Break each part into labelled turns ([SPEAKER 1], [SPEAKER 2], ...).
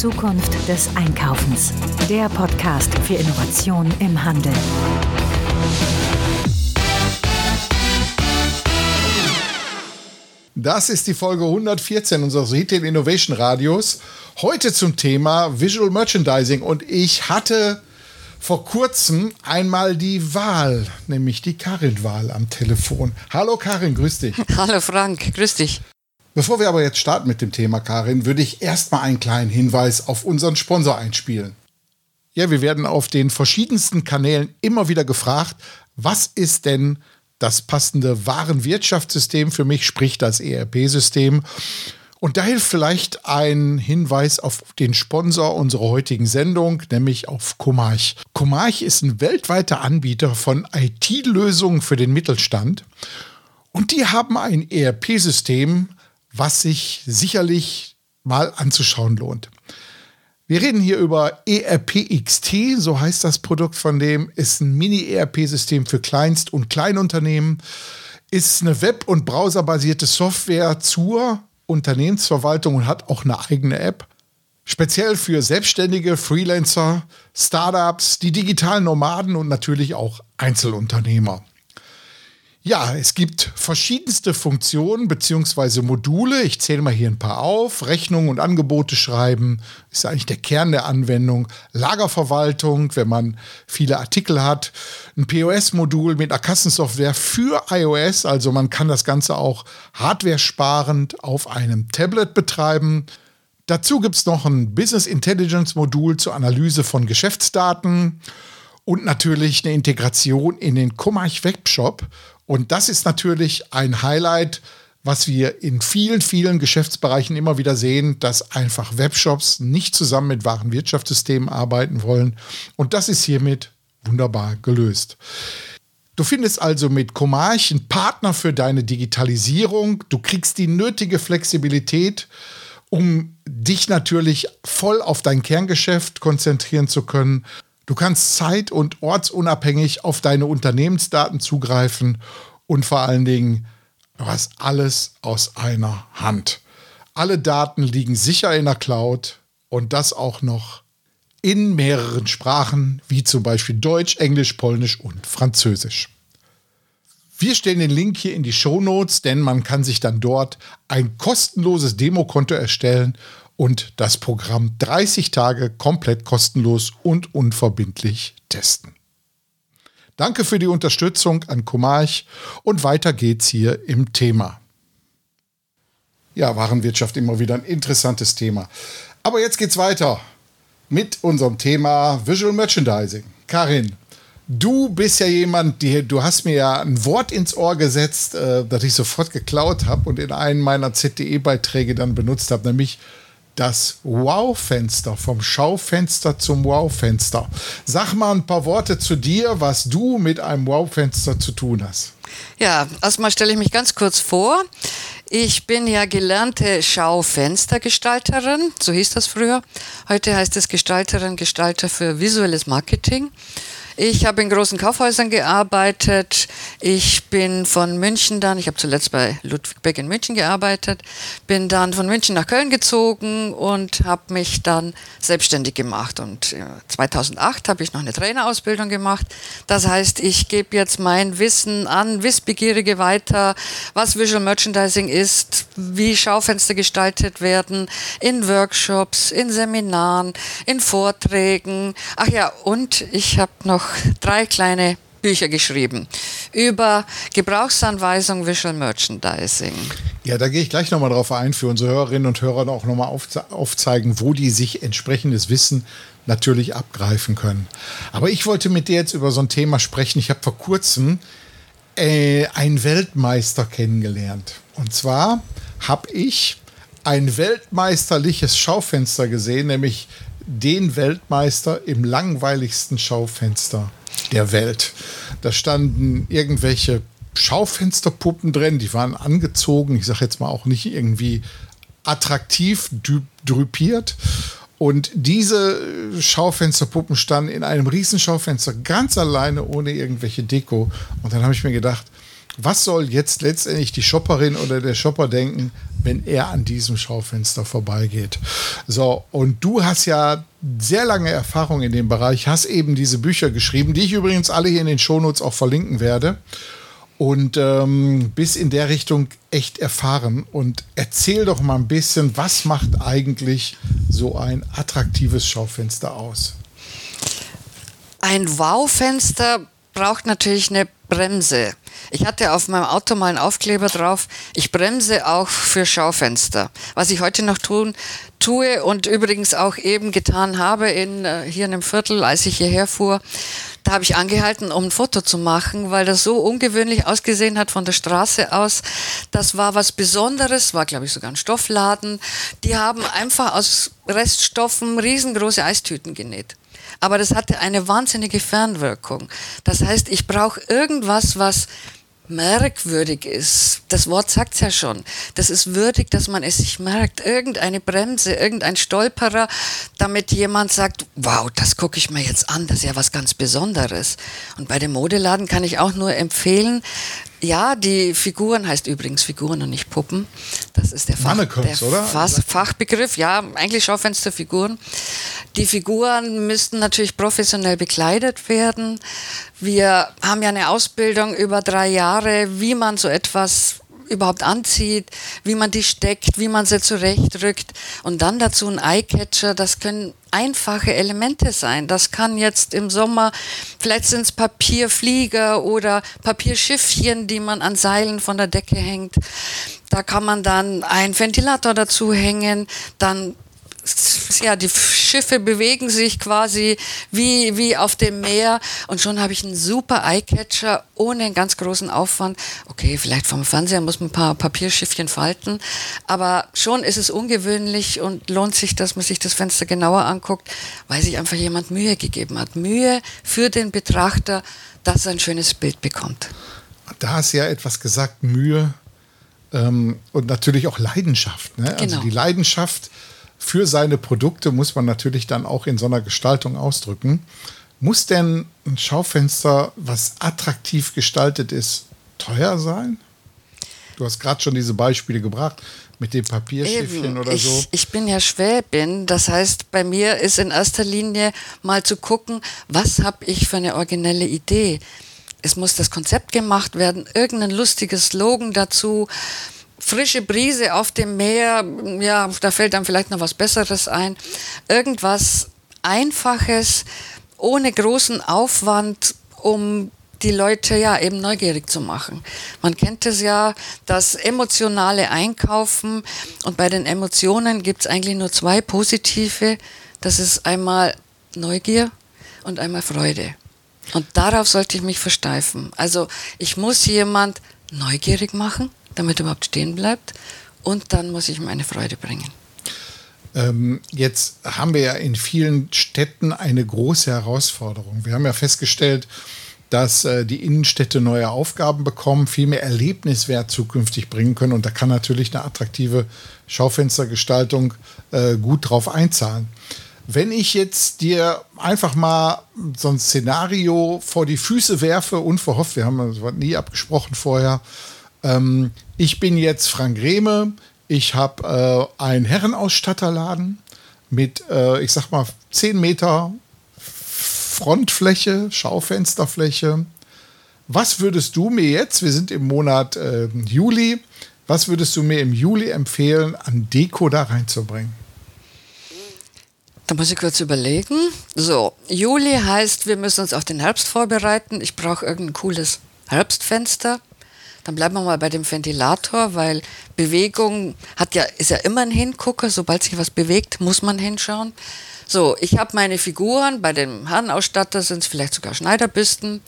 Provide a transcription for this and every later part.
[SPEAKER 1] Zukunft des Einkaufens. Der Podcast für Innovation im Handel.
[SPEAKER 2] Das ist die Folge 114 unseres Retail Innovation Radios. Heute zum Thema Visual Merchandising. Und ich hatte vor kurzem einmal die Wahl, nämlich die Karin-Wahl am Telefon. Hallo Karin, grüß dich.
[SPEAKER 3] Hallo Frank, grüß dich.
[SPEAKER 2] Bevor wir aber jetzt starten mit dem Thema, Karin, würde ich erstmal einen kleinen Hinweis auf unseren Sponsor einspielen. Ja, wir werden auf den verschiedensten Kanälen immer wieder gefragt, was ist denn das passende Warenwirtschaftssystem für mich, sprich das ERP-System. Und da hilft vielleicht ein Hinweis auf den Sponsor unserer heutigen Sendung, nämlich auf Comarch. Comarch ist ein weltweiter Anbieter von IT-Lösungen für den Mittelstand. Und die haben ein ERP-System, was sich sicherlich mal anzuschauen lohnt. Wir reden hier über ERPXT, so heißt das Produkt von dem, ist ein Mini-ERP-System für Kleinst- und Kleinunternehmen, ist eine web- und browserbasierte Software zur Unternehmensverwaltung und hat auch eine eigene App. Speziell für Selbstständige, Freelancer, Startups, die digitalen Nomaden und natürlich auch Einzelunternehmer. Ja, es gibt verschiedenste Funktionen bzw. Module. Ich zähle mal hier ein paar auf. Rechnungen und Angebote schreiben ist eigentlich der Kern der Anwendung. Lagerverwaltung, wenn man viele Artikel hat. Ein POS-Modul mit einer Kassensoftware für iOS. Also man kann das Ganze auch hardware-sparend auf einem Tablet betreiben. Dazu gibt es noch ein Business Intelligence Modul zur Analyse von Geschäftsdaten und natürlich eine Integration in den Comarch Webshop und das ist natürlich ein Highlight, was wir in vielen, vielen Geschäftsbereichen immer wieder sehen, dass einfach Webshops nicht zusammen mit Warenwirtschaftssystemen arbeiten wollen. Und das ist hiermit wunderbar gelöst. Du findest also mit Comarch einen Partner für deine Digitalisierung. Du kriegst die nötige Flexibilität, um dich natürlich voll auf dein Kerngeschäft konzentrieren zu können. Du kannst zeit- und ortsunabhängig auf deine Unternehmensdaten zugreifen und vor allen Dingen, du hast alles aus einer Hand. Alle Daten liegen sicher in der Cloud und das auch noch in mehreren Sprachen, wie zum Beispiel Deutsch, Englisch, Polnisch und Französisch. Wir stellen den Link hier in die Show Notes, denn man kann sich dann dort ein kostenloses Demokonto erstellen und das Programm 30 Tage komplett kostenlos und unverbindlich testen. Danke für die Unterstützung an Comarch und weiter geht's hier im Thema. Ja, Warenwirtschaft immer wieder ein interessantes Thema. Aber jetzt geht's weiter mit unserem Thema Visual Merchandising. Karin, du bist ja jemand, die, du hast mir ja ein Wort ins Ohr gesetzt, äh, das ich sofort geklaut habe und in einen meiner ZDE-Beiträge dann benutzt habe, nämlich das Wow-Fenster, vom Schaufenster zum Wow-Fenster. Sag mal ein paar Worte zu dir, was du mit einem Wow-Fenster zu tun hast.
[SPEAKER 3] Ja, erstmal stelle ich mich ganz kurz vor. Ich bin ja gelernte Schaufenstergestalterin, so hieß das früher. Heute heißt es Gestalterin, Gestalter für visuelles Marketing. Ich habe in großen Kaufhäusern gearbeitet. Ich bin von München dann, ich habe zuletzt bei Ludwig Beck in München gearbeitet, bin dann von München nach Köln gezogen und habe mich dann selbstständig gemacht. Und 2008 habe ich noch eine Trainerausbildung gemacht. Das heißt, ich gebe jetzt mein Wissen an Wissbegierige weiter, was Visual Merchandising ist, wie Schaufenster gestaltet werden, in Workshops, in Seminaren, in Vorträgen. Ach ja, und ich habe noch drei kleine Bücher geschrieben über Gebrauchsanweisung Visual Merchandising.
[SPEAKER 2] Ja, da gehe ich gleich nochmal drauf ein, für unsere Hörerinnen und Hörer auch nochmal aufzeigen, wo die sich entsprechendes Wissen natürlich abgreifen können. Aber ich wollte mit dir jetzt über so ein Thema sprechen. Ich habe vor kurzem äh, einen Weltmeister kennengelernt. Und zwar habe ich ein weltmeisterliches Schaufenster gesehen, nämlich den Weltmeister im langweiligsten Schaufenster der Welt. Da standen irgendwelche Schaufensterpuppen drin, die waren angezogen, ich sage jetzt mal auch nicht irgendwie attraktiv drüpiert. Und diese Schaufensterpuppen standen in einem riesen Schaufenster ganz alleine ohne irgendwelche Deko. Und dann habe ich mir gedacht, Was soll jetzt letztendlich die Shopperin oder der Shopper denken, wenn er an diesem Schaufenster vorbeigeht? So, und du hast ja sehr lange Erfahrung in dem Bereich, hast eben diese Bücher geschrieben, die ich übrigens alle hier in den Shownotes auch verlinken werde. Und ähm, bis in der Richtung echt erfahren. Und erzähl doch mal ein bisschen, was macht eigentlich so ein attraktives Schaufenster aus?
[SPEAKER 3] Ein Wow-Fenster braucht natürlich eine Bremse. Ich hatte auf meinem Auto mal einen Aufkleber drauf, ich bremse auch für Schaufenster. Was ich heute noch tun, tue und übrigens auch eben getan habe in, äh, hier in einem Viertel, als ich hierher fuhr, da habe ich angehalten, um ein Foto zu machen, weil das so ungewöhnlich ausgesehen hat von der Straße aus. Das war was Besonderes, war glaube ich sogar ein Stoffladen. Die haben einfach aus Reststoffen riesengroße Eistüten genäht aber das hatte eine wahnsinnige Fernwirkung. Das heißt, ich brauche irgendwas, was merkwürdig ist. Das Wort sagt es ja schon. Das ist würdig, dass man es sich merkt. Irgendeine Bremse, irgendein Stolperer, damit jemand sagt, wow, das gucke ich mir jetzt an, das ist ja was ganz Besonderes. Und bei dem Modeladen kann ich auch nur empfehlen, ja, die Figuren heißt übrigens Figuren und nicht Puppen. Das ist der, Fach, der oder? Fachbegriff. Ja, eigentlich Schaufensterfiguren. Die Figuren müssten natürlich professionell bekleidet werden. Wir haben ja eine Ausbildung über drei Jahre, wie man so etwas überhaupt anzieht, wie man die steckt, wie man sie zurechtrückt und dann dazu ein Eyecatcher, das können einfache Elemente sein. Das kann jetzt im Sommer, vielleicht sind es Papierflieger oder Papierschiffchen, die man an Seilen von der Decke hängt. Da kann man dann einen Ventilator dazu hängen, dann ja, die Schiffe bewegen sich quasi wie, wie auf dem Meer und schon habe ich einen super Eyecatcher ohne einen ganz großen Aufwand. Okay, vielleicht vom Fernseher muss man ein paar Papierschiffchen falten, aber schon ist es ungewöhnlich und lohnt sich, dass man sich das Fenster genauer anguckt, weil sich einfach jemand Mühe gegeben hat. Mühe für den Betrachter, dass er ein schönes Bild bekommt.
[SPEAKER 2] Da hast du ja etwas gesagt, Mühe ähm, und natürlich auch Leidenschaft. Ne? Also genau. Also die Leidenschaft für seine Produkte muss man natürlich dann auch in so einer Gestaltung ausdrücken. Muss denn ein Schaufenster, was attraktiv gestaltet ist, teuer sein? Du hast gerade schon diese Beispiele gebracht mit dem Papierschiffchen Eben. oder
[SPEAKER 3] ich,
[SPEAKER 2] so.
[SPEAKER 3] Ich bin ja Schwäbin, das heißt, bei mir ist in erster Linie mal zu gucken, was habe ich für eine originelle Idee. Es muss das Konzept gemacht werden, irgendein lustiges Slogan dazu frische Brise auf dem Meer, ja, da fällt dann vielleicht noch was Besseres ein. Irgendwas Einfaches, ohne großen Aufwand, um die Leute ja eben neugierig zu machen. Man kennt es ja, das emotionale Einkaufen und bei den Emotionen gibt es eigentlich nur zwei positive. Das ist einmal Neugier und einmal Freude. Und darauf sollte ich mich versteifen. Also ich muss jemand neugierig machen damit er überhaupt stehen bleibt. Und dann muss ich ihm eine Freude bringen.
[SPEAKER 2] Ähm, jetzt haben wir ja in vielen Städten eine große Herausforderung. Wir haben ja festgestellt, dass äh, die Innenstädte neue Aufgaben bekommen, viel mehr Erlebniswert zukünftig bringen können. Und da kann natürlich eine attraktive Schaufenstergestaltung äh, gut drauf einzahlen. Wenn ich jetzt dir einfach mal so ein Szenario vor die Füße werfe, unverhofft, wir haben das nie abgesprochen vorher, ähm, ich bin jetzt Frank Rehme. Ich habe äh, einen Herrenausstatterladen mit, äh, ich sag mal, 10 Meter Frontfläche, Schaufensterfläche. Was würdest du mir jetzt, wir sind im Monat äh, Juli, was würdest du mir im Juli empfehlen, an Deko da reinzubringen?
[SPEAKER 3] Da muss ich kurz überlegen. So, Juli heißt, wir müssen uns auf den Herbst vorbereiten. Ich brauche irgendein cooles Herbstfenster. Dann bleiben wir mal bei dem Ventilator, weil Bewegung hat ja, ist ja immer ein Hingucker. Sobald sich was bewegt, muss man hinschauen. So, ich habe meine Figuren, bei dem Herrenausstatter sind es vielleicht sogar Schneiderbüsten.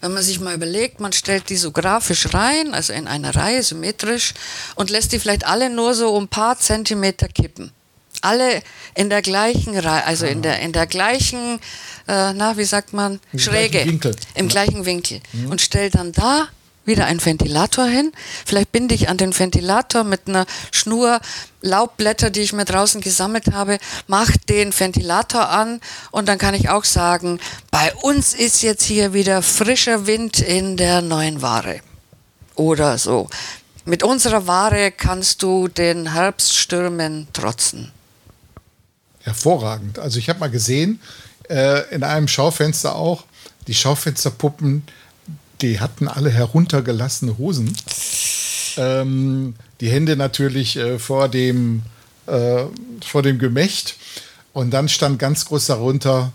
[SPEAKER 3] Wenn man sich mal überlegt, man stellt die so grafisch rein, also in einer Reihe, symmetrisch, und lässt die vielleicht alle nur so um ein paar Zentimeter kippen. Alle in der gleichen Reihe, also in der, in der gleichen, äh, na, wie sagt man, Im Schräge. Winkel. Im ja. gleichen Winkel. Mhm. Und stellt dann da wieder einen Ventilator hin. Vielleicht binde ich an den Ventilator mit einer Schnur Laubblätter, die ich mir draußen gesammelt habe, mache den Ventilator an und dann kann ich auch sagen, bei uns ist jetzt hier wieder frischer Wind in der neuen Ware. oder so. Mit unserer Ware kannst du den Herbststürmen trotzen.
[SPEAKER 2] Hervorragend. Also ich habe mal gesehen, äh, in einem Schaufenster auch, die Schaufensterpuppen, die hatten alle heruntergelassene Hosen. Ähm, die Hände natürlich äh, vor, dem, äh, vor dem Gemächt. Und dann stand ganz groß darunter,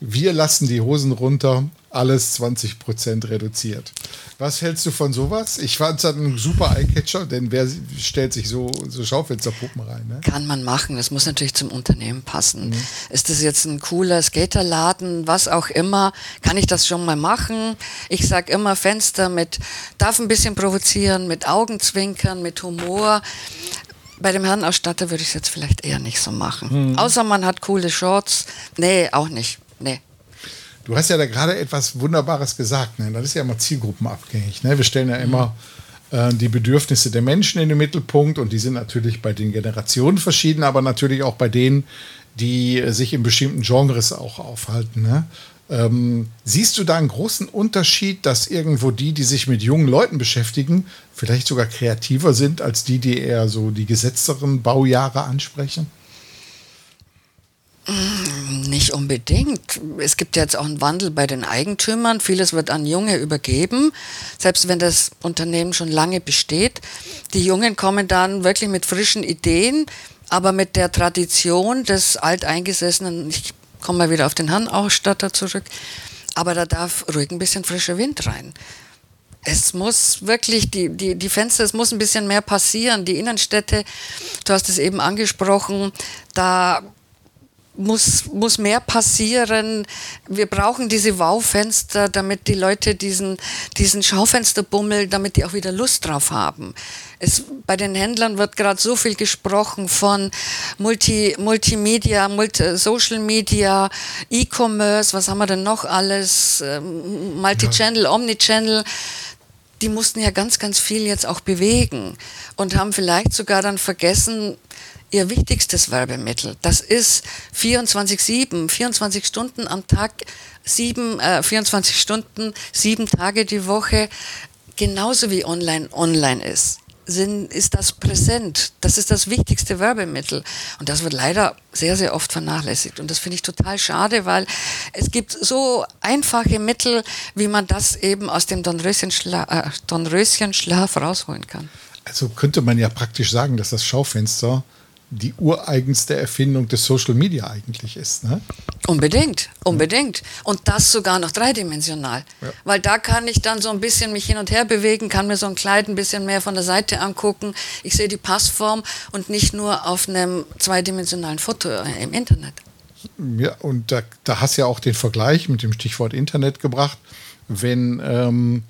[SPEAKER 2] wir lassen die Hosen runter, alles 20% reduziert. Was hältst du von sowas? Ich fand es ein super Eyecatcher, denn wer stellt sich so, so Schaufensterpuppen rein? Ne?
[SPEAKER 3] Kann man machen, das muss natürlich zum Unternehmen passen. Mhm. Ist das jetzt ein cooler Skaterladen, was auch immer, kann ich das schon mal machen? Ich sage immer Fenster mit, darf ein bisschen provozieren, mit Augenzwinkern, mit Humor. Bei dem Herrenausstatter würde ich es jetzt vielleicht eher nicht so machen. Mhm. Außer man hat coole Shorts. Nee, auch nicht. Nee.
[SPEAKER 2] Du hast ja da gerade etwas Wunderbares gesagt. Ne? Das ist ja immer zielgruppenabhängig. Ne? Wir stellen ja immer äh, die Bedürfnisse der Menschen in den Mittelpunkt und die sind natürlich bei den Generationen verschieden, aber natürlich auch bei denen, die sich in bestimmten Genres auch aufhalten. Ne? Ähm, siehst du da einen großen Unterschied, dass irgendwo die, die sich mit jungen Leuten beschäftigen, vielleicht sogar kreativer sind als die, die eher so die gesetzteren Baujahre ansprechen?
[SPEAKER 3] Nicht unbedingt. Es gibt jetzt auch einen Wandel bei den Eigentümern. Vieles wird an Junge übergeben, selbst wenn das Unternehmen schon lange besteht. Die Jungen kommen dann wirklich mit frischen Ideen, aber mit der Tradition des alteingesessenen, ich komme mal wieder auf den Herrenausstatter zurück, aber da darf ruhig ein bisschen frischer Wind rein. Es muss wirklich, die, die, die Fenster, es muss ein bisschen mehr passieren. Die Innenstädte, du hast es eben angesprochen, da muss, muss mehr passieren. Wir brauchen diese Wow-Fenster, damit die Leute diesen, diesen Schaufensterbummel, damit die auch wieder Lust drauf haben. Es, bei den Händlern wird gerade so viel gesprochen von Multi, Multimedia, Multi, Social Media, E-Commerce, was haben wir denn noch alles? Ähm, Multi-Channel, Omni-Channel die mussten ja ganz, ganz viel jetzt auch bewegen und haben vielleicht sogar dann vergessen, ihr wichtigstes Werbemittel. Das ist 24-7, 24 Stunden am Tag, sieben, äh, 24 Stunden, sieben Tage die Woche, genauso wie online online ist. Sind, ist das präsent. Das ist das wichtigste Werbemittel. Und das wird leider sehr, sehr oft vernachlässigt. Und das finde ich total schade, weil es gibt so einfache Mittel, wie man das eben aus dem Dornröschenschlaf, äh, Dornröschenschlaf rausholen kann.
[SPEAKER 2] Also könnte man ja praktisch sagen, dass das Schaufenster die ureigenste Erfindung des Social Media eigentlich ist. Ne?
[SPEAKER 3] Unbedingt, unbedingt. Und das sogar noch dreidimensional. Ja. Weil da kann ich dann so ein bisschen mich hin und her bewegen, kann mir so ein Kleid ein bisschen mehr von der Seite angucken. Ich sehe die Passform und nicht nur auf einem zweidimensionalen Foto im Internet.
[SPEAKER 2] Ja, und da, da hast du ja auch den Vergleich mit dem Stichwort Internet gebracht. Wenn ähm,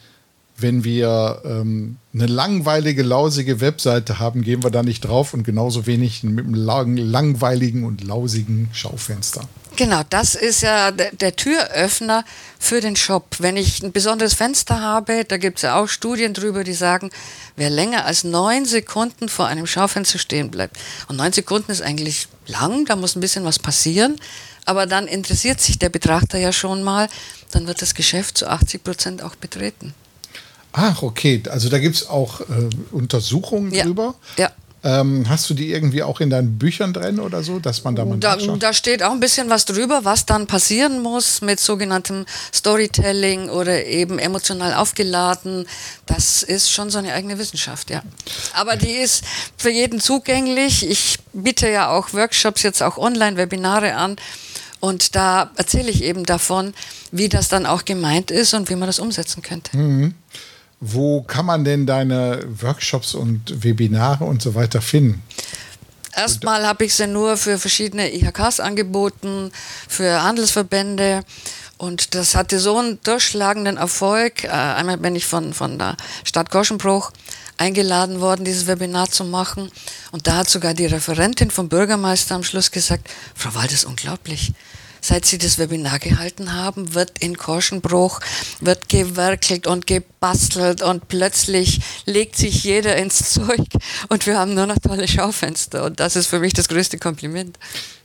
[SPEAKER 2] wenn wir ähm, eine langweilige, lausige Webseite haben, gehen wir da nicht drauf und genauso wenig mit einem lang, langweiligen und lausigen Schaufenster.
[SPEAKER 3] Genau, das ist ja der, der, Türöffner für den Shop. Wenn ich ein besonderes Fenster habe, da gibt es ja auch Studien drüber, die sagen, wer länger als neun Sekunden vor einem Schaufenster stehen bleibt. Und neun Sekunden ist eigentlich lang, da muss ein bisschen was passieren. Aber dann interessiert sich der Betrachter ja schon mal, dann wird das Geschäft zu 80 Prozent auch betreten.
[SPEAKER 2] Ach, okay. Also da gibt es auch äh, Untersuchungen ja. drüber.
[SPEAKER 3] Ja.
[SPEAKER 2] Ähm, hast du die irgendwie auch in deinen Büchern drin oder so, dass man da mal
[SPEAKER 3] da, da steht auch ein bisschen was drüber, was dann passieren muss mit sogenanntem Storytelling oder eben emotional aufgeladen. Das ist schon so eine eigene Wissenschaft, ja. Aber die ist für jeden zugänglich. Ich biete ja auch Workshops, jetzt auch Online-Webinare an. Und da erzähle ich eben davon, wie das dann auch gemeint ist und wie man das umsetzen könnte.
[SPEAKER 2] Mhm. Wo kann man denn deine Workshops und Webinare und so weiter finden?
[SPEAKER 3] Erstmal habe ich sie nur für verschiedene IHKs angeboten, für Handelsverbände. Und das hatte so einen durchschlagenden Erfolg. Äh, einmal bin ich von, von der Stadt Goschenbruch eingeladen worden, dieses Webinar zu machen. Und da hat sogar die Referentin vom Bürgermeister am Schluss gesagt, Frau Wald, das ist unglaublich seit Sie das Webinar gehalten haben, wird in Korschenbruch, wird gewerkelt und gebastelt und plötzlich legt sich jeder ins Zeug und wir haben nur noch tolle Schaufenster und das ist für mich das größte Kompliment.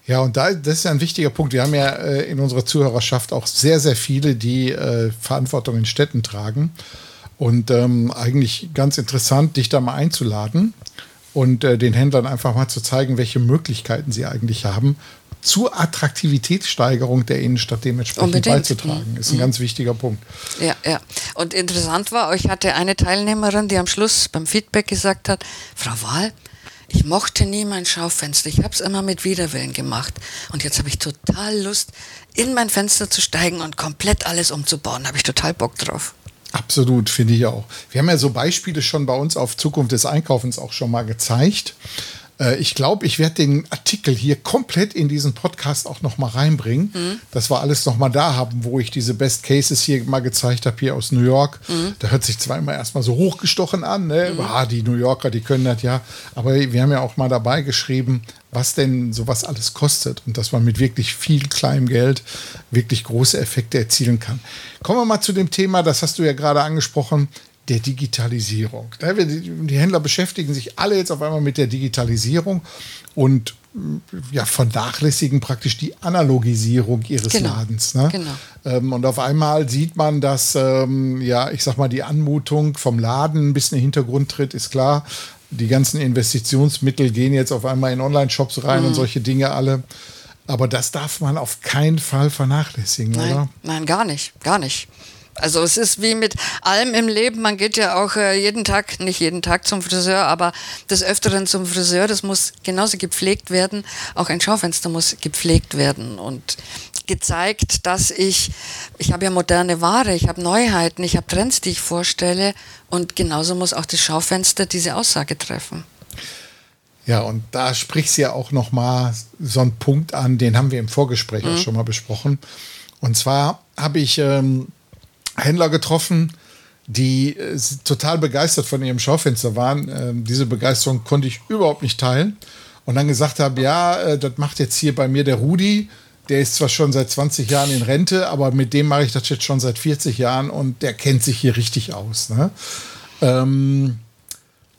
[SPEAKER 2] Ja, und da, das ist ein wichtiger Punkt. Wir haben ja äh, in unserer Zuhörerschaft auch sehr, sehr viele, die äh, Verantwortung in Städten tragen. Und ähm, eigentlich ganz interessant, dich da mal einzuladen und äh, den Händlern einfach mal zu zeigen, welche Möglichkeiten sie eigentlich haben, zur Attraktivitätssteigerung der Innenstadt dementsprechend Unbedingt. beizutragen. Ist ein mhm. ganz wichtiger Punkt.
[SPEAKER 3] Ja, ja. Und interessant war, euch hatte eine Teilnehmerin, die am Schluss beim Feedback gesagt hat, Frau Wahl, ich mochte nie mein Schaufenster. Ich habe es immer mit Widerwillen gemacht. Und jetzt habe ich total Lust, in mein Fenster zu steigen und komplett alles umzubauen. Da habe ich total Bock drauf.
[SPEAKER 2] Absolut, finde ich auch. Wir haben ja so Beispiele schon bei uns auf Zukunft des Einkaufens auch schon mal gezeigt. Äh, ich glaube, ich werde den Artikel hier komplett in diesen Podcast auch noch mal reinbringen, mhm. dass wir alles noch mal da haben, wo ich diese Best Cases hier mal gezeigt habe, hier aus New York. Mhm. Da hört sich zwar immer erstmal so hochgestochen an, ne? Mhm. Ah, die New Yorker, die können das ja. Aber wir haben ja auch mal dabei geschrieben, was denn sowas alles kostet und dass man mit wirklich viel kleinem Geld wirklich große Effekte erzielen kann. Kommen wir mal zu dem Thema, das hast du ja gerade angesprochen, der Digitalisierung. Die Händler beschäftigen sich alle jetzt auf einmal mit der Digitalisierung und ja, vernachlässigen praktisch die Analogisierung ihres genau. Ladens. Ne? Genau. Ähm, und auf einmal sieht man, dass, ähm, ja, ich sag mal, die Anmutung vom Laden ein bisschen in den Hintergrund tritt, ist klar. Die ganzen Investitionsmittel gehen jetzt auf einmal in Online-Shops rein mhm. und solche Dinge alle. Aber das darf man auf keinen Fall vernachlässigen,
[SPEAKER 3] nein,
[SPEAKER 2] oder?
[SPEAKER 3] Nein, gar nicht, gar nicht. Also es ist wie mit allem im Leben, man geht ja auch äh, jeden Tag, nicht jeden Tag zum Friseur, aber des Öfteren zum Friseur, das muss genauso gepflegt werden. Auch ein Schaufenster muss gepflegt werden und gezeigt, dass ich, ich habe ja moderne Ware, ich habe Neuheiten, ich habe Trends, die ich vorstelle und genauso muss auch das Schaufenster diese Aussage treffen.
[SPEAKER 2] Ja, und da sprichst du ja auch noch mal so einen Punkt an, den haben wir im Vorgespräch mhm. auch schon mal besprochen. Und zwar habe ich ähm, Händler getroffen, die äh, total begeistert von ihrem Schaufenster waren. Ähm, diese Begeisterung konnte ich überhaupt nicht teilen. Und dann gesagt habe, ja, äh, das macht jetzt hier bei mir der Rudi. Der ist zwar schon seit 20 Jahren in Rente, aber mit dem mache ich das jetzt schon seit 40 Jahren und der kennt sich hier richtig aus. Ne? Ähm,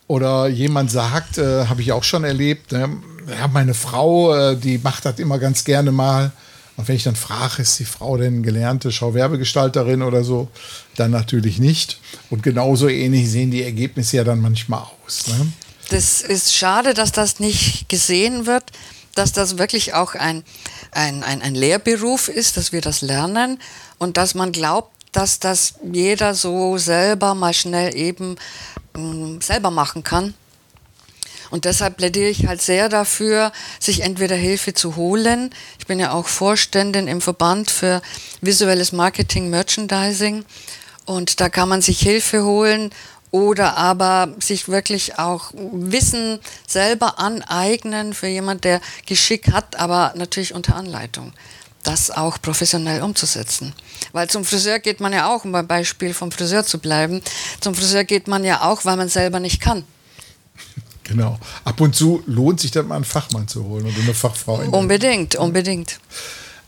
[SPEAKER 2] oder jemand sagt, äh, habe ich auch schon erlebt, ne? ja, meine Frau, äh, die macht das immer ganz gerne mal. Und wenn ich dann frage, ist die Frau denn gelernte Schauwerbegestalterin oder so, dann natürlich nicht. Und genauso ähnlich sehen die Ergebnisse ja dann manchmal aus. Ne?
[SPEAKER 3] Das ist schade, dass das nicht gesehen wird, dass das wirklich auch ein, ein, ein, ein Lehrberuf ist, dass wir das lernen und dass man glaubt, dass das jeder so selber mal schnell eben mh, mm, selber machen kann. Und deshalb plädiere ich halt sehr dafür, sich entweder Hilfe zu holen. Ich bin ja auch Vorständin im Verband für visuelles Marketing, Merchandising. Und da kann man sich Hilfe holen oder aber sich wirklich auch Wissen selber aneignen für jemand, der Geschick hat, aber natürlich unter Anleitung das auch professionell umzusetzen. Weil zum Friseur geht man ja auch, um beim Beispiel vom Friseur zu bleiben, zum Friseur geht man ja auch, weil man selber nicht kann.
[SPEAKER 2] Genau. Ab und zu lohnt sich dann mal einen Fachmann zu holen oder eine Fachfrau.
[SPEAKER 3] Unbedingt, unbedingt.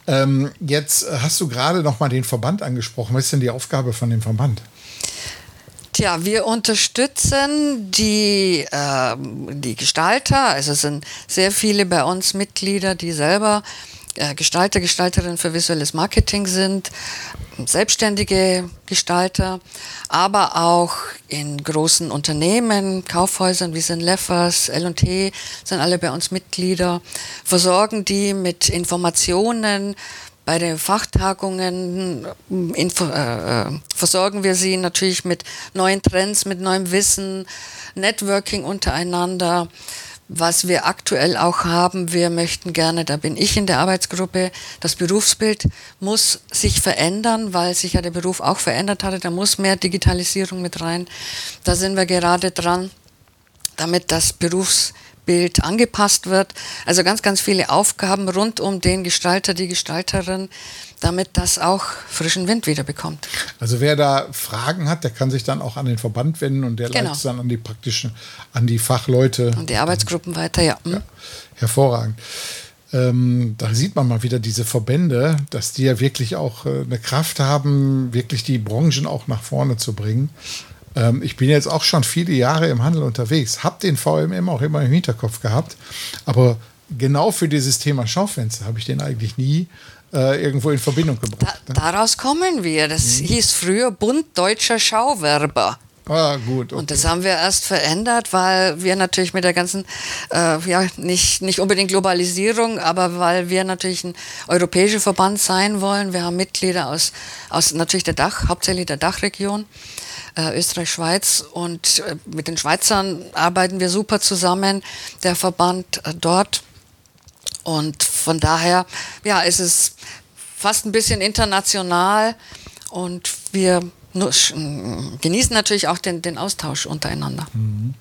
[SPEAKER 2] Ähm, jetzt hast du gerade noch mal den Verband angesprochen. Was ist denn die Aufgabe von dem Verband?
[SPEAKER 3] Tja, wir unterstützen die, äh, die Gestalter. Also es sind sehr viele bei uns Mitglieder, die selber Gestalter, Gestalterinnen für visuelles Marketing sind, selbstständige Gestalter, aber auch in großen Unternehmen, Kaufhäusern wie sind Leffers, L&T sind alle bei uns Mitglieder, versorgen die mit Informationen, bei den Fachtagungen info, äh, äh, versorgen wir sie natürlich mit neuen Trends, mit neuem Wissen, Networking untereinander. Was wir aktuell auch haben, wir möchten gerne, da bin ich in der Arbeitsgruppe, das Berufsbild muss sich verändern, weil sich ja der Beruf auch verändert hatte. Da muss mehr Digitalisierung mit rein. Da sind wir gerade dran, damit das Berufsbild angepasst wird. Also ganz, ganz viele Aufgaben rund um den Gestalter, die Gestalterin, damit das auch frischen Wind wieder bekommt.
[SPEAKER 2] Also wer da Fragen hat, der kann sich dann auch an den Verband wenden und der genau. leitet es dann an die praktischen, an die Fachleute.
[SPEAKER 3] Und die Arbeitsgruppen weiter, ja.
[SPEAKER 2] ja hervorragend. Ähm, da sieht man mal wieder diese Verbände, dass die ja wirklich auch äh, eine Kraft haben, wirklich die Branchen auch nach vorne zu bringen. Ähm, ich bin jetzt auch schon viele Jahre im Handel unterwegs, habe den VMM auch immer im Hinterkopf gehabt, aber genau für dieses Thema Schaufenster habe ich den eigentlich nie äh, irgendwo in Verbindung gebracht.
[SPEAKER 3] Da, ne? Daraus kommen wir. Das mhm. hieß früher Bund Deutscher Schauwerber.
[SPEAKER 2] Ah, gut.
[SPEAKER 3] Okay. Und das haben wir erst verändert, weil wir natürlich mit der ganzen, äh, ja, nicht, nicht unbedingt Globalisierung, aber weil wir natürlich ein europäischer Verband sein wollen. Wir haben Mitglieder aus, aus natürlich der Dach, hauptsächlich der Dachregion. Äh, Österreich, Schweiz und äh, mit den Schweizern arbeiten wir super zusammen, der Verband äh, dort. Und von daher, ja, ist es fast ein bisschen international und wir genießen natürlich auch den, den Austausch untereinander. Mhm.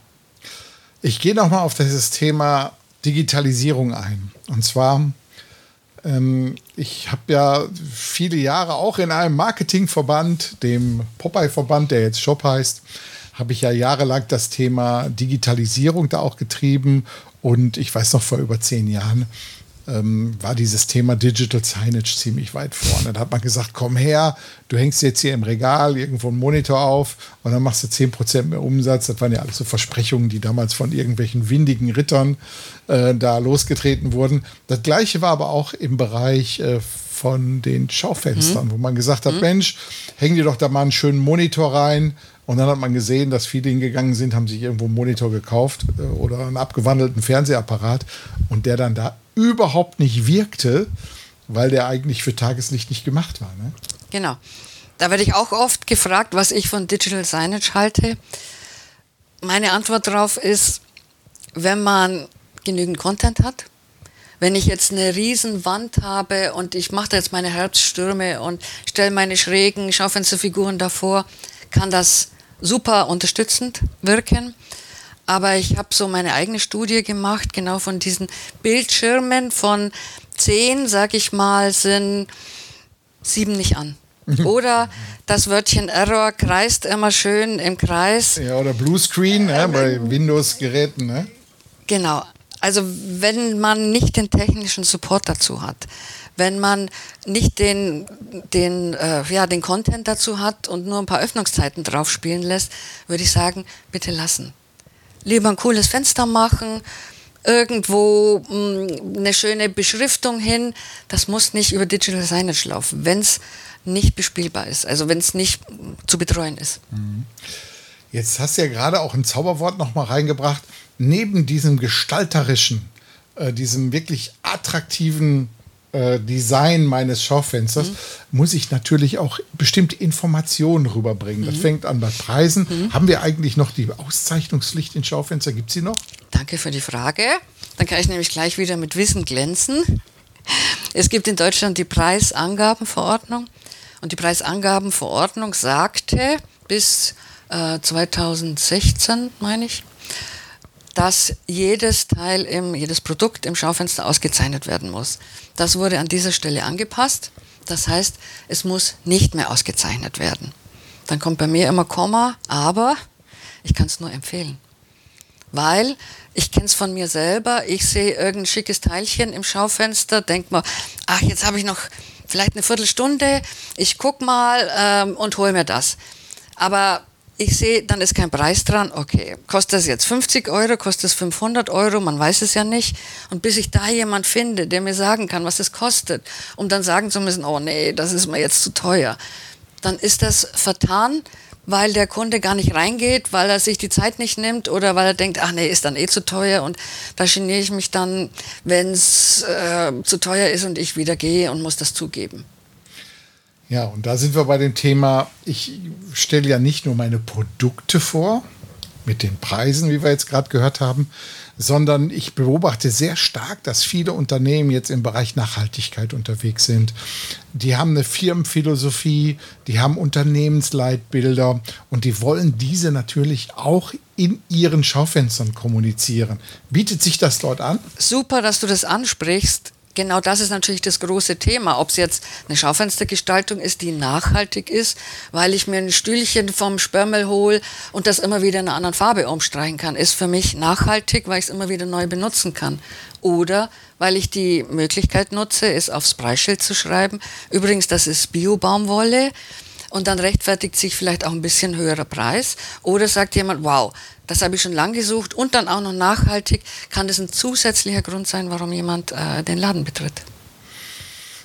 [SPEAKER 2] Ich gehe nochmal auf dieses Thema Digitalisierung ein. Und zwar, ähm, ich habe ja viele Jahre auch in einem Marketingverband, dem Popeye-Verband, der jetzt Shop heißt, habe ich ja jahrelang das Thema Digitalisierung da auch getrieben. Und ich weiß noch vor über zehn Jahren ähm, war dieses Thema Digital Signage ziemlich weit vorne. Da hat man gesagt, komm her, du hängst jetzt hier im Regal irgendwo einen Monitor auf und dann machst du 10% mehr Umsatz. Das waren ja alles so Versprechungen, die damals von irgendwelchen windigen Rittern äh, da losgetreten wurden. Das gleiche war aber auch im Bereich äh, von den Schaufenstern, mhm. wo man gesagt hat, mhm. Mensch, häng dir doch da mal einen schönen Monitor rein. Und dann hat man gesehen, dass viele hingegangen sind, haben sich irgendwo einen Monitor gekauft äh, oder einen abgewandelten Fernsehapparat und der dann da überhaupt nicht wirkte, weil der eigentlich für Tageslicht nicht gemacht war. Ne?
[SPEAKER 3] Genau. Da werde ich auch oft gefragt, was ich von Digital Signage halte. Meine Antwort darauf ist, wenn man genügend Content hat, wenn ich jetzt eine riesen Wand habe und ich mache da jetzt meine Herbststürme und stelle meine schrägen Schaufensterfiguren davor, kann das super unterstützend wirken. Aber ich habe so meine eigene Studie gemacht, genau von diesen Bildschirmen von zehn, sag ich mal, sind sieben nicht an. Oder das Wörtchen Error kreist immer schön im Kreis.
[SPEAKER 2] Ja, oder Bluescreen ne, bei Windows-Geräten. Ne?
[SPEAKER 3] Genau. Also wenn man nicht den technischen Support dazu hat, wenn man nicht den, den, äh, ja, den Content dazu hat und nur ein paar Öffnungszeiten drauf spielen lässt, würde ich sagen, bitte lassen lieber ein cooles Fenster machen, irgendwo mh, mm, eine schöne Beschriftung hin. Das muss nicht über Digital Signage laufen, wenn es nicht bespielbar ist, also wenn es nicht zu betreuen ist. Mhm.
[SPEAKER 2] Jetzt hast du ja gerade auch ein Zauberwort noch mal reingebracht. Neben diesem gestalterischen, äh, diesem wirklich attraktiven äh, Design meines Schaufensters mhm. muss ich natürlich auch bestimmte Informationen rüberbringen. Mhm. Das fängt an bei Preisen. Mhm. Haben wir eigentlich noch die Auszeichnungspflicht in Schaufenster? Gibt es sie noch?
[SPEAKER 3] Danke für die Frage. Dann kann ich nämlich gleich wieder mit Wissen glänzen. Es gibt in Deutschland die Preisangabenverordnung. Und die Preisangabenverordnung sagte bis äh, 2016, meine ich, dass jedes Teil, im, jedes Produkt im Schaufenster ausgezeichnet werden muss. Das wurde an dieser Stelle angepasst. Das heißt, es muss nicht mehr ausgezeichnet werden. Dann kommt bei mir immer Komma, aber ich kann es nur empfehlen. Weil ich kenne es von mir selber, ich sehe irgendein schickes Teilchen im Schaufenster, denke mir, ach, jetzt habe ich noch vielleicht eine Viertelstunde, ich gucke mal ähm, und hole mir das. Aber ich sehe, dann ist kein Preis dran, okay, kostet das jetzt 50 Euro, kostet es 500 Euro, man weiß es ja nicht. Und bis ich da jemand finde, der mir sagen kann, was es kostet, um dann sagen zu müssen, oh nee, das ist mir jetzt zu teuer, dann ist das vertan, weil der Kunde gar nicht reingeht, weil er sich die Zeit nicht nimmt oder weil er denkt, ach nee, ist dann eh zu teuer und da geniere ich mich dann, wenn es äh, zu teuer ist und ich wieder gehe und muss das zugeben.
[SPEAKER 2] Ja, und da sind wir bei dem Thema, ich stelle ja nicht nur meine Produkte vor, mit den Preisen, wie wir jetzt gerade gehört haben, sondern ich beobachte sehr stark, dass viele Unternehmen jetzt im Bereich Nachhaltigkeit unterwegs sind. Die haben eine Firmenphilosophie, die haben Unternehmensleitbilder und die wollen diese natürlich auch in ihren Schaufenstern kommunizieren. Bietet sich das dort an?
[SPEAKER 3] Super, dass du das ansprichst. Genau das ist natürlich das große Thema. Ob es jetzt eine Schaufenstergestaltung ist, die nachhaltig ist, weil ich mir ein Stühlchen vom Spörmel hole und das immer wieder in einer anderen Farbe umstreichen kann, ist für mich nachhaltig, weil ich es immer wieder neu benutzen kann. Oder weil ich die Möglichkeit nutze, es aufs Preisschild zu schreiben. Übrigens, das ist Bio-Baumwolle. Und dann rechtfertigt sich vielleicht auch ein bisschen höherer Preis. Oder sagt jemand, wow, Das habe ich schon lange gesucht und dann auch noch nachhaltig kann das ein zusätzlicher Grund sein, warum jemand äh, den Laden betritt.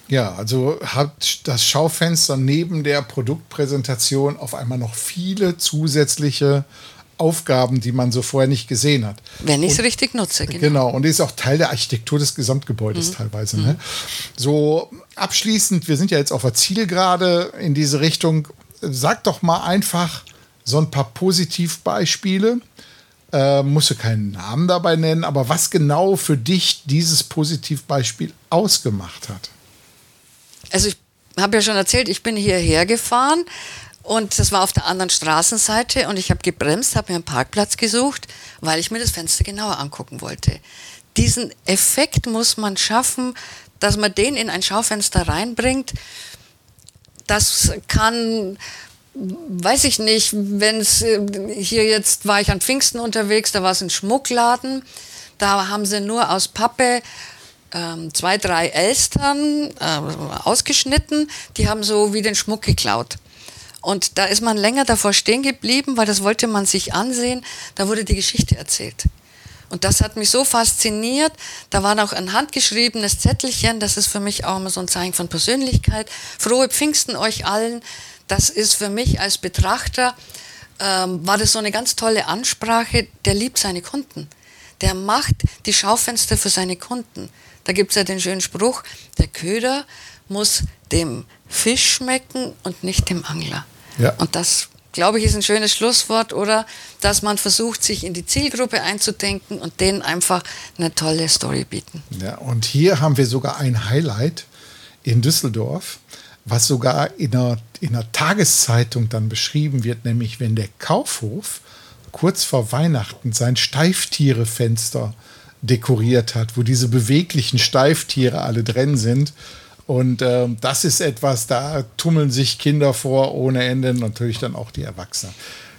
[SPEAKER 2] Ja, also hat das Schaufenster neben der Produktpräsentation auf einmal noch viele zusätzliche Aufgaben, die man so vorher nicht gesehen hat.
[SPEAKER 3] Wenn ich es richtig nutze,
[SPEAKER 2] genau. Genau, und ist auch Teil der Architektur des Gesamtgebäudes mhm. teilweise. Ne? So abschließend, wir sind ja jetzt auf der Zielgerade in diese Richtung. Sag doch mal einfach so ein paar Positivbeispiele. Äh, musst du keinen Namen dabei nennen, aber was genau für dich dieses Positivbeispiel ausgemacht hat?
[SPEAKER 3] Also ich habe ja schon erzählt, ich bin hierher gefahren und das war auf der anderen Straßenseite und ich habe gebremst, habe mir einen Parkplatz gesucht, weil ich mir das Fenster genauer angucken wollte. Diesen Effekt muss man schaffen, dass man den in ein Schaufenster reinbringt. Das kann, weiß ich nicht, wenn es hier jetzt war ich an Pfingsten unterwegs, da war es ein Schmuckladen, da haben sie nur aus Pappe ähm, zwei, drei Elstern äh, ausgeschnitten, die haben so wie den Schmuck geklaut. Und da ist man länger davor stehen geblieben, weil das wollte man sich ansehen. Da wurde die Geschichte erzählt. Und das hat mich so fasziniert. Da war noch ein handgeschriebenes Zettelchen. Das ist für mich auch immer so ein Zeichen von Persönlichkeit. Frohe Pfingsten euch allen. Das ist für mich als Betrachter, ähm, war das so eine ganz tolle Ansprache. Der liebt seine Kunden. Der macht die Schaufenster für seine Kunden. Da gibt es ja den schönen Spruch, der Köder muss dem Fisch schmecken und nicht dem Angler. Ja. Und das, glaube ich, ist ein schönes Schlusswort, oder? Dass man versucht, sich in die Zielgruppe einzudenken und denen einfach eine tolle Story bieten.
[SPEAKER 2] Ja, und hier haben wir sogar ein Highlight in Düsseldorf, was sogar in einer, in einer Tageszeitung dann beschrieben wird, nämlich wenn der Kaufhof kurz vor Weihnachten sein Steiftierefenster dekoriert hat, wo diese beweglichen Steiftiere alle drin sind. Und äh, das ist etwas, da tummeln sich Kinder vor ohne Ende, natürlich dann auch die Erwachsenen.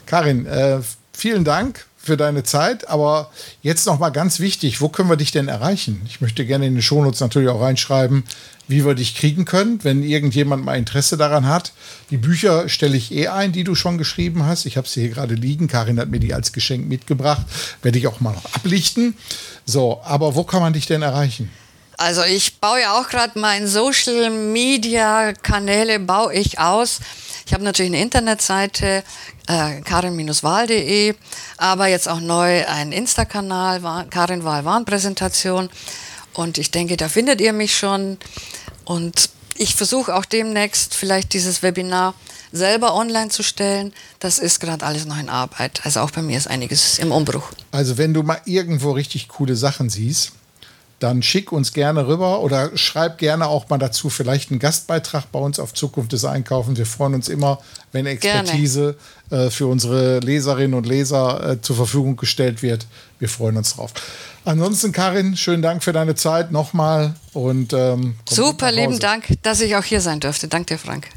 [SPEAKER 2] Karin, äh, vielen Dank für deine Zeit, aber jetzt noch mal ganz wichtig, wo können wir dich denn erreichen? Ich möchte gerne in den Shownotes natürlich auch reinschreiben, wie wir dich kriegen können, wenn irgendjemand mal Interesse daran hat. Die Bücher stelle ich eh ein, die du schon geschrieben hast. Ich habe sie hier gerade liegen. Karin hat mir die als Geschenk mitgebracht. Werde ich auch mal noch ablichten. So, aber wo kann man dich denn erreichen?
[SPEAKER 3] Also ich baue ja auch gerade meine Social Media Kanäle baue ich aus. Ich habe natürlich eine Internetseite äh, karin-wahl.de, aber jetzt auch neu einen Insta-Kanal, Karin Wahl Warnpräsentation. Und ich denke, da findet ihr mich schon. Und ich versuche auch demnächst vielleicht dieses Webinar selber online zu stellen, das ist gerade alles noch in Arbeit. Also auch bei mir ist einiges im Umbruch.
[SPEAKER 2] Also wenn du mal irgendwo richtig coole Sachen siehst, dann schick uns gerne rüber oder schreib gerne auch mal dazu vielleicht einen Gastbeitrag bei uns auf Zukunft des Einkaufens. Wir freuen uns immer, wenn Expertise äh, für unsere Leserinnen und Leser äh, zur Verfügung gestellt wird. Wir freuen uns drauf. Ansonsten, Karin, schönen Dank für deine Zeit nochmal und
[SPEAKER 3] ähm, super lieben Dank, dass ich auch hier sein durfte. Danke dir, Frank.